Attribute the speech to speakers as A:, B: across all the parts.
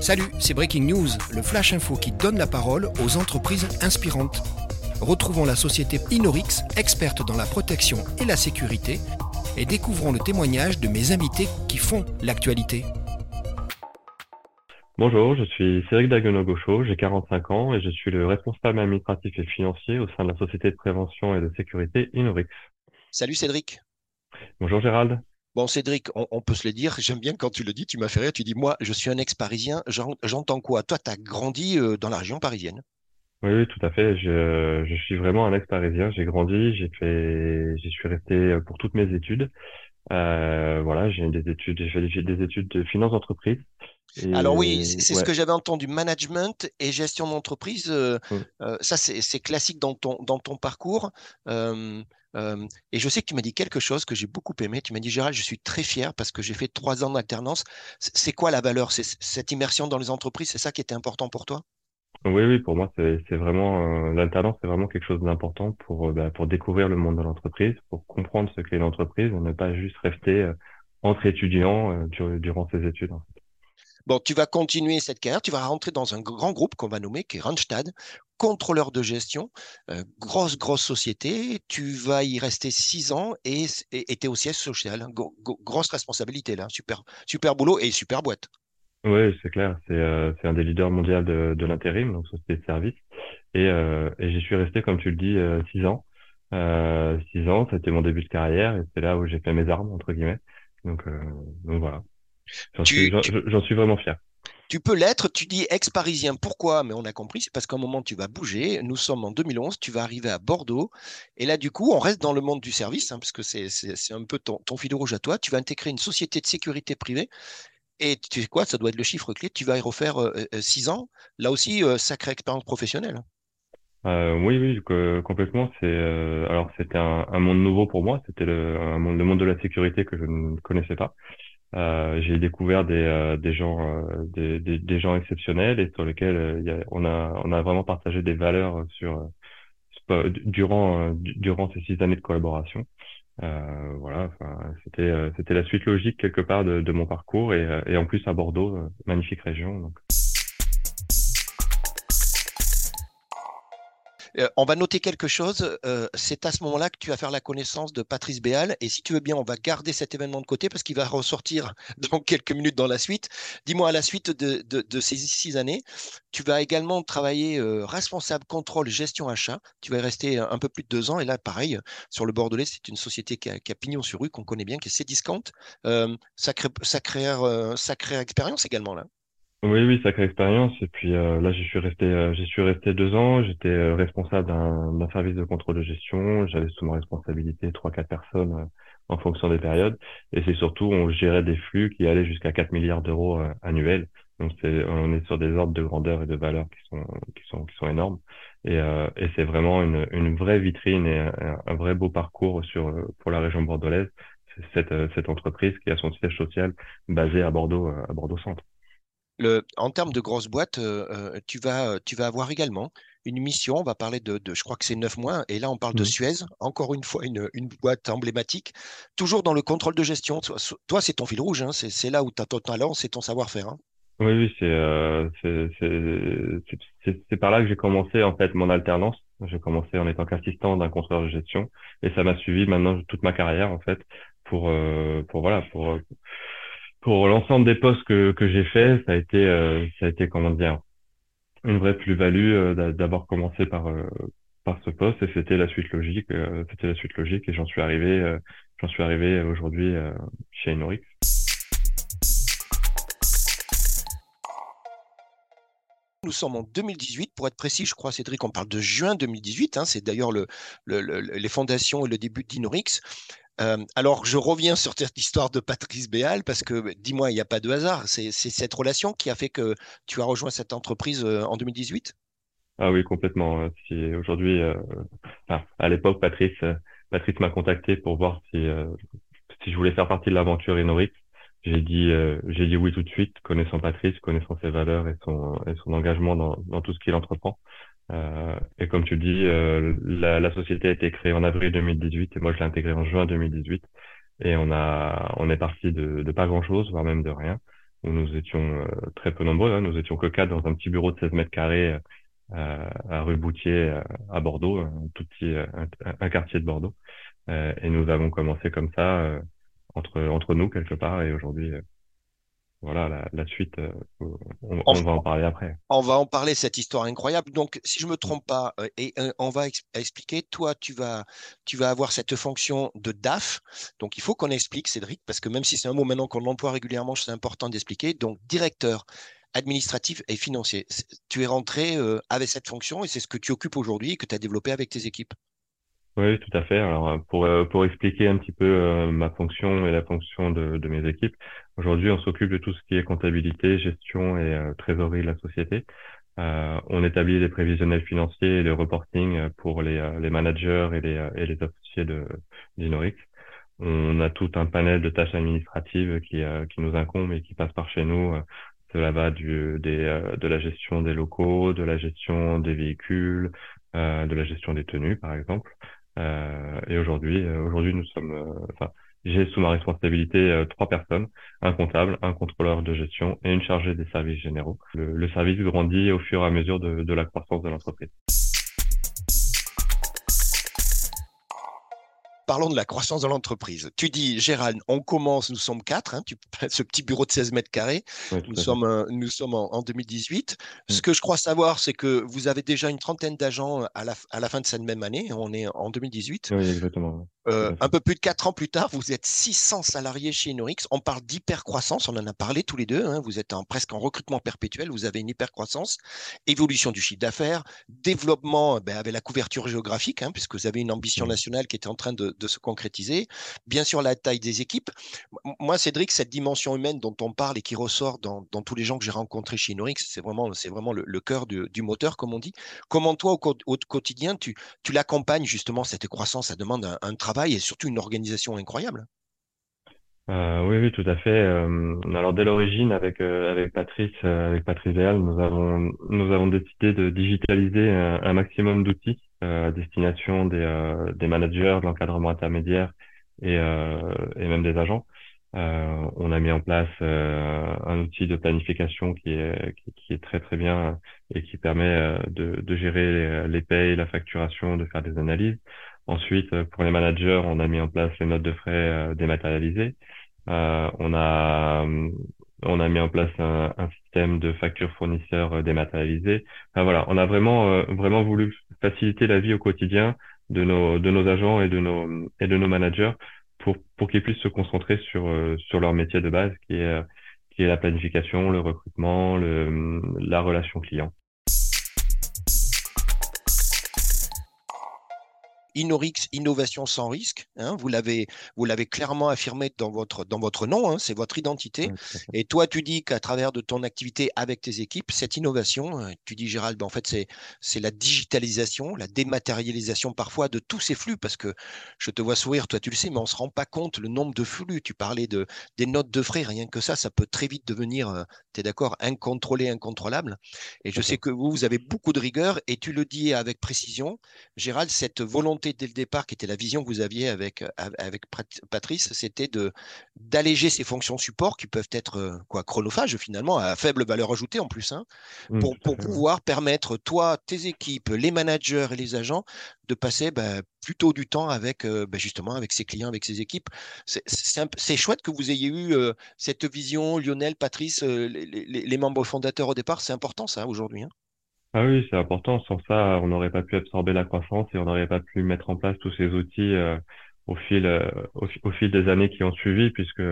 A: Salut, c'est Breaking News, le flash info qui donne la parole aux entreprises inspirantes. Retrouvons la société Inorix, experte dans la protection et la sécurité, et découvrons le témoignage de mes invités qui font l'actualité.
B: Bonjour, je suis Cédric Daguenot-Gaucho, j'ai 45 ans et je suis le responsable administratif et financier au sein de la société de prévention et de sécurité Inorix.
A: Salut Cédric.
B: Bonjour Gérald.
A: Bon, Cédric, on, peut se le dire, j'aime bien quand tu le dis, tu m'as fait rire, tu dis, moi, je suis un ex-parisien, j'entends quoi? Toi, tu as grandi euh, dans la région parisienne
B: oui, oui, tout à fait. Je, je suis vraiment un ex-parisien. J'ai grandi, j'ai fait, j'y suis resté pour toutes mes études. Euh, voilà, j'ai des études, j'ai fait des études de finance d'entreprise.
A: Alors oui, c'est ce que j'avais entendu, management et gestion d'entreprise. Euh, mmh. ça, c'est classique dans ton, dans ton parcours et je sais que tu m'as dit quelque chose que j'ai beaucoup aimé. Tu m'as dit, Gérald, je suis très fier parce que j'ai fait trois ans d'alternance. C'est quoi la valeur? C'est cette immersion dans les entreprises, c'est ça qui était important pour toi?
B: Oui, oui, pour moi, c'est vraiment l'alternance, c'est vraiment quelque chose d'important pour bah, pour découvrir le monde de l'entreprise, pour comprendre ce qu'est l'entreprise, et ne pas juste rester entre étudiants durant ses études.
A: Bon, tu vas continuer cette carrière, tu vas rentrer dans un grand groupe qu'on va nommer, qui est Randstad, contrôleur de gestion, euh, grosse, grosse société. Tu vas y rester six ans et tu es au siège social. grosse responsabilité là, super, super boulot et super boîte.
B: Oui, c'est clair. C'est euh, un des leaders mondiaux de, de l'intérim, donc société de service. Et, euh, et j'y suis resté, comme tu le dis, euh, six ans. six ans, c'était mon début de carrière et c'est là où j'ai fait mes armes, entre guillemets. Donc, donc voilà. J'en suis, suis, vraiment fier.
A: Tu peux l'être, tu dis ex-parisien, pourquoi? Mais on a compris, c'est parce qu'à un moment, tu vas bouger. Nous sommes en 2011, tu vas arriver à Bordeaux. Et là, du coup, on reste dans le monde du service, hein, parce que c'est un peu ton, ton fil rouge à toi. Tu vas intégrer une société de sécurité privée. Et tu sais quoi, ça doit être le chiffre clé. Tu vas y refaire euh, euh, six ans. Là aussi, euh, sacrée expérience professionnelle.
B: oui, oui, complètement. C'est alors c'était un, monde nouveau pour moi. C'était le, le monde de la sécurité que je ne connaissais pas. Euh, j'ai découvert des, euh, des gens euh, des, des, des, gens exceptionnels et sur lesquels y a, on a on a vraiment partagé des valeurs sur durant durant ces six années de collaboration. voilà, c'était c'était la suite logique quelque part de, de mon parcours et, et en plus à Bordeaux, magnifique région. Donc.
A: Euh, on va noter quelque chose. Euh, c'est à ce moment-là que tu vas faire la connaissance de Patrice Béal. Et si tu veux bien, on va garder cet événement de côté parce qu'il va ressortir dans quelques minutes dans la suite. Dis-moi, à la suite de, ces six années, tu vas également travailler euh, responsable contrôle gestion achat. Tu vas y rester un peu plus de deux ans. Et là, pareil, sur le Bordelais, c'est une société qui a, pignon sur rue, qu'on connaît bien, qui est Cdiscount. Sacrée, sacrée expérience également là.
B: Oui, oui, sacrée expérience. Et puis euh, là, j'y suis resté, euh, j'y suis resté deux ans. J'étais euh, responsable d'un service de contrôle de gestion. J'avais sous ma responsabilité trois, quatre personnes en fonction des périodes. Et c'est surtout, on gérait des flux qui allaient jusqu'à 4 milliards d'euros annuels. Donc c'est, on est sur des ordres de grandeur et de valeur qui sont, qui sont, qui sont énormes. Et, et c'est vraiment une, une vraie vitrine et un, un, vrai beau parcours sur pour la région bordelaise. C'est cette, cette entreprise qui a son siège social basé à Bordeaux, à Bordeaux Centre
A: en termes de grosses boîtes, euh, euh, tu, vas, tu vas avoir également une mission. On va parler de, je crois que c'est neuf mois. Et là, on parle de mmh. Suez. Encore une fois, une, boîte emblématique. Toujours dans le contrôle de gestion. Toi, c'est ton fil rouge. Hein. C'est là où tu as ton talent, c'est ton savoir-faire. Hein.
B: Oui, oui, euh, c'est par là que j'ai commencé en fait mon alternance. J'ai commencé en étant qu'assistant d'un contrôleur de gestion et ça m'a suivi maintenant toute ma carrière en fait pour pour voilà pour pour l'ensemble des postes que, que j'ai fait, ça a été, euh, ça a été comment dire, une vraie plus-value euh, d'avoir commencé par euh, par ce poste et c'était la suite logique, c'était la suite logique et j'en suis arrivé, j'en suis arrivé aujourd'hui chez Inorix.
A: Nous sommes en 2018, pour être précis, je crois, Cédric, on parle de juin 2018. Hein, c'est d'ailleurs le, le, les fondations et le début d'Inorix. Euh, alors, je reviens sur cette histoire de Patrice Béal parce que, dis-moi, il n'y a pas de hasard. C'est cette relation qui a fait que tu as rejoint cette entreprise euh, en 2018
B: Ah oui, complètement. Euh, aujourd'hui, à l'époque, Patrice, Patrice m'a contacté pour voir si, je voulais faire partie de l'aventure Inorix. J'ai dit, oui tout de suite, connaissant Patrice, connaissant ses valeurs et son, engagement dans tout ce qu'il entreprend. Euh, et comme tu dis, euh, la, la, société a été créée en avril 2018 et moi je l'ai intégrée en juin 2018. Et on a, on est parti de, de pas grand chose, voire même de rien. où nous étions très peu nombreux. Hein. Nous étions que quatre dans un petit bureau de 16 mètres carrés à rue Boutier à Bordeaux, un tout petit un, quartier de Bordeaux. et nous avons commencé comme ça entre entre nous quelque part. Et aujourd'hui, voilà, la, suite, euh, on, va en parler après.
A: On va en parler, cette histoire incroyable. Donc, si je ne me trompe pas, euh, et euh, on va expliquer, toi, tu vas, tu vas avoir cette fonction de DAF. Donc, il faut qu'on explique, Cédric, parce que même si c'est un mot maintenant qu'on emploie régulièrement, c'est important d'expliquer. Donc, directeur administratif et financier. Tu es rentré avec cette fonction et c'est ce que tu occupes aujourd'hui et que tu as développé avec tes équipes.
B: Oui, tout à fait. Alors, pour, pour expliquer un petit peu ma fonction et la fonction de, de mes équipes, Aujourd'hui, on s'occupe de tout ce qui est comptabilité, gestion et euh, trésorerie de la société. Euh, on établit les prévisionnels financiers et le reporting euh, pour les, les managers et les, et les associés d'Inorix. On a tout un panel de tâches administratives qui, qui nous incombent et qui passent par chez nous. Cela va du, des, de la gestion des locaux, de la gestion des véhicules, de la gestion des tenues, par exemple. et aujourd'hui, aujourd'hui, nous sommes, enfin, j'ai sous ma responsabilité euh, trois personnes, un comptable, un contrôleur de gestion et une chargée des services généraux. Le, service grandit au fur et à mesure de la croissance de l'entreprise.
A: Parlons de la croissance de l'entreprise. Tu dis, Gérald, on commence, nous sommes quatre, hein, tu, ce petit bureau de 16 mètres carrés, nous, sommes, euh, nous sommes en, 2018. Mm. Ce que je crois savoir, c'est que vous avez déjà une trentaine d'agents à la, à la fin de cette même année, on est en 2018.
B: Oui, exactement.
A: Euh, un peu plus de quatre ans plus tard, vous êtes 600 salariés chez Inorix. On parle d'hypercroissance, on en a parlé tous les deux. Hein. vous êtes en, presque en recrutement perpétuel, vous avez une hypercroissance, évolution du chiffre d'affaires, développement ben, avec la couverture géographique, hein, puisque vous avez une ambition mm. nationale qui était en train de, de se concrétiser. Bien sûr, la taille des équipes. Moi, Cédric, cette dimension humaine dont on parle et qui ressort dans, tous les gens que j'ai rencontrés chez Inorix, c'est vraiment, vraiment le, cœur du, moteur, comme on dit. Comment toi, au, quotidien, tu, l'accompagnes justement, cette croissance? Ça demande un, travail et surtout une organisation incroyable.
B: Euh, oui, oui, tout à fait. Euh, alors dès l'origine, avec euh, avec Patrice, avec Patrice Véal, nous avons nous avons décidé de digitaliser un maximum d'outils à destination des, euh, des managers, de l'encadrement intermédiaire et, euh, et même des agents. on a mis en place un outil de planification qui est, qui, est très très bien et qui permet de, de gérer les, payes, la facturation, de faire des analyses. Ensuite, pour les managers, on a mis en place les notes de frais dématérialisées. Euh, on a on a mis en place un, un système de facture fournisseurs dématérialisé. Enfin, voilà, on a vraiment vraiment voulu faciliter la vie au quotidien de nos, de nos agents et de nos, et de nos managers pour, pour qu'ils puissent se concentrer sur, euh, sur leur métier de base qui est, qui est la planification, le recrutement, le, la relation client.
A: Inorix, innovation sans risque. Hein, vous l'avez, vous l'avez clairement affirmé dans votre, dans votre nom, hein, c'est votre identité. et toi, tu dis qu'à travers de ton activité avec tes équipes, cette innovation, euh, tu dis Gérald, ben, en fait, c'est, c'est la digitalisation, la dématérialisation parfois de tous ces flux, parce que je te vois sourire, toi tu le sais, mais on se rend pas compte le nombre de flux. Tu parlais de des notes de frais, rien que ça, ça peut très vite devenir, euh, tu es d'accord, incontrôlé, incontrôlable. Et je sais que vous, vous avez beaucoup de rigueur, et tu le dis avec précision, Gérald, cette volonté dès le départ, qui était la vision que vous aviez avec, euh, avec Patrice, c'était de d'alléger ces fonctions support qui peuvent être euh, quoi chronophages finalement, à faible valeur ajoutée en plus, hein, mmh, pour, pour pouvoir permettre, toi, tes équipes, les managers et les agents, de passer bah, plutôt du temps avec euh, bah, justement avec ses clients, avec ses équipes. C'est chouette que vous ayez eu cette vision, Lionel, Patrice, les, les, membres fondateurs au départ. C'est important ça aujourd'hui. Hein.
B: Ah oui, c'est important. Sans ça, on n'aurait pas pu absorber la croissance et on n'aurait pas pu mettre en place tous ces outils euh, au fil euh, au, fil des années qui ont suivi, puisque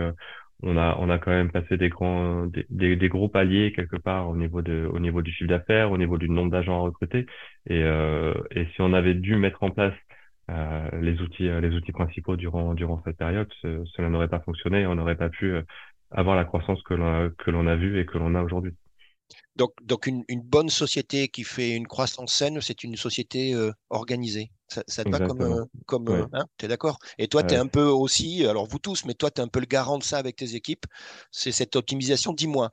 B: on a on a quand même passé des grands des, des, gros paliers quelque part au niveau de au niveau du chiffre d'affaires, au niveau du nombre d'agents à recruter. Et euh, et si on avait dû mettre en place les outils les outils principaux durant durant cette période, cela n'aurait pas fonctionné. On n'aurait pas pu avoir la croissance que l'on que l'on a vue et que l'on a aujourd'hui.
A: Donc, donc une, bonne société qui fait une croissance saine, c'est une société euh, organisée. Ça, te va comme, euh, comme euh, hein, tu es d'accord? Et toi, tu es un peu aussi, alors vous tous, mais toi, tu es un peu le garant de ça avec tes équipes. C'est cette optimisation. Dis-moi,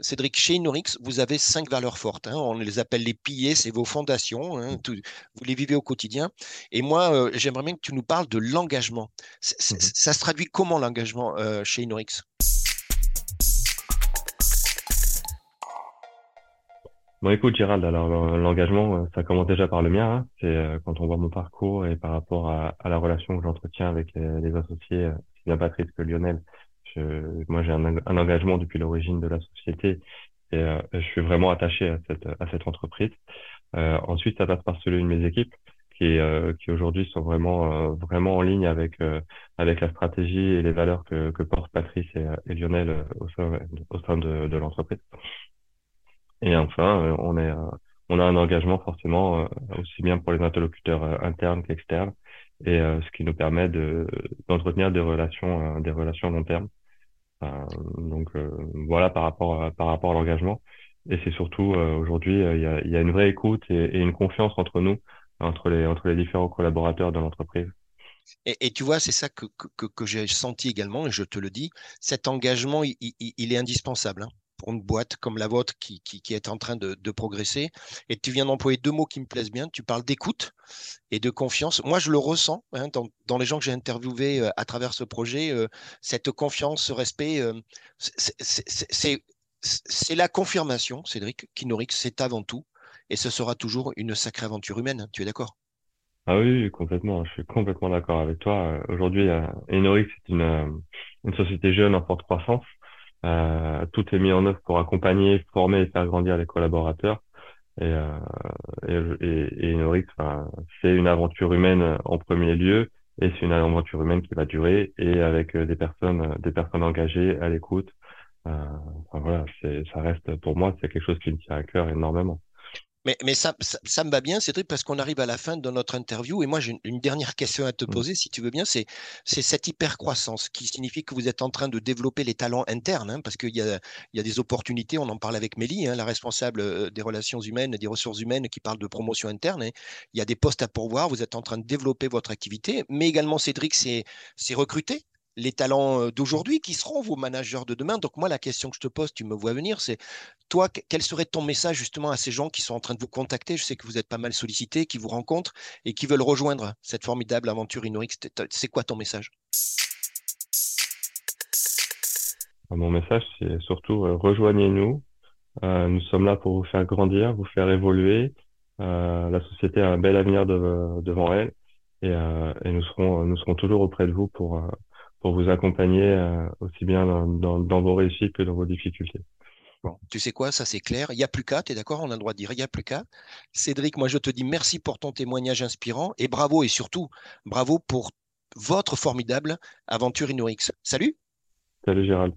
A: Cédric, chez Inorix, vous avez cinq valeurs fortes. Hein. on les appelle les piliers, c'est vos fondations. Hein, vous les vivez au quotidien. Et moi, j'aimerais bien que tu nous parles de l'engagement. Mmh ça se traduit comment l'engagement chez Inorix
B: Bon, écoute, Gérald, alors l'engagement, euh, ça commence déjà par le mien. Hein. C'est euh, quand on voit mon parcours et par rapport à, la relation que j'entretiens avec les, associés, euh, bien Patrice que Lionel. Moi, j'ai un, engagement depuis l'origine de la société et je suis vraiment attaché à cette, entreprise. ensuite, ça passe par celui de mes équipes qui, aujourd'hui sont vraiment, vraiment en ligne avec, avec la stratégie et les valeurs que, que portent Patrice et, Lionel au sein, de l'entreprise. Et enfin, euh, on est, euh, on a un engagement forcément euh, aussi bien pour les interlocuteurs internes qu'externes, et ce qui nous permet de d'entretenir des relations, des relations long terme. donc voilà par rapport à, par rapport à l'engagement. Et c'est surtout aujourd'hui, il y a, y a une vraie écoute et, une confiance entre nous, entre les entre les différents collaborateurs de l'entreprise.
A: Et, tu vois, c'est ça que, que, que j'ai senti également, et je te le dis, cet engagement, il est indispensable. Hein pour une boîte comme la vôtre qui, est en train de, progresser. Et tu viens d'employer deux mots qui me plaisent bien. Tu parles d'écoute et de confiance. Moi, je le ressens hein, dans, les gens que j'ai interviewés euh, à travers ce projet. Euh, cette confiance, ce respect, euh, c'est la confirmation, Cédric, qu'Inorix, c'est avant tout. Et ce sera toujours une sacrée aventure humaine. Tu es d'accord?
B: Ah oui, complètement. Je suis complètement d'accord avec toi. Aujourd'hui, Inorix, c'est une société jeune en forte croissance. Euh, tout est mis en œuvre pour accompagner, former et faire grandir les collaborateurs. Et, euh, et, c'est une aventure humaine en premier lieu, et c'est une aventure humaine qui va durer, et avec euh, des personnes, des personnes engagées à l'écoute. Euh, voilà, c'est, ça reste pour moi, c'est quelque chose qui me tient à cœur énormément.
A: Mais, ça, ça, me va bien, Cédric, parce qu'on arrive à la fin de notre interview. Et moi, j'ai une, dernière question à te mmh. poser, si tu veux bien. C'est cette hyper-croissance qui signifie que vous êtes en train de développer les talents internes, hein, parce qu'il y a, y a, des opportunités. On en parle avec Mélie, hein, la responsable euh, des relations humaines et des ressources humaines, qui parle de promotion interne. Hein. Il y a des postes à pourvoir. Vous êtes en train de développer votre activité. Mais également, Cédric, c'est recruter les talents euh, d'aujourd'hui qui seront vos managers de demain. Donc moi, la question que je te pose, tu me vois venir, c'est toi, quel serait ton message justement à ces gens qui sont en train de vous contacter? Je sais que vous êtes pas mal sollicités, qui vous rencontrent et qui veulent rejoindre cette formidable aventure Inorix. C'est quoi ton message?
B: Ah, Mon message, c'est surtout euh, rejoignez-nous. Euh, nous sommes là pour vous faire grandir, vous faire évoluer. la société a un bel avenir devant elle et, nous serons nous serons toujours auprès de vous pour pour vous accompagner euh, aussi bien dans, dans, vos réussites que dans vos difficultés.
A: Bon, tu sais quoi, ça c'est clair. Il n'y a plus qu'à, tu es d'accord On a le droit de dire il n'y a plus qu'à. Cédric, moi je te dis merci pour ton témoignage inspirant et bravo et surtout bravo pour votre formidable aventure Inorix. Salut
B: Salut Gérald.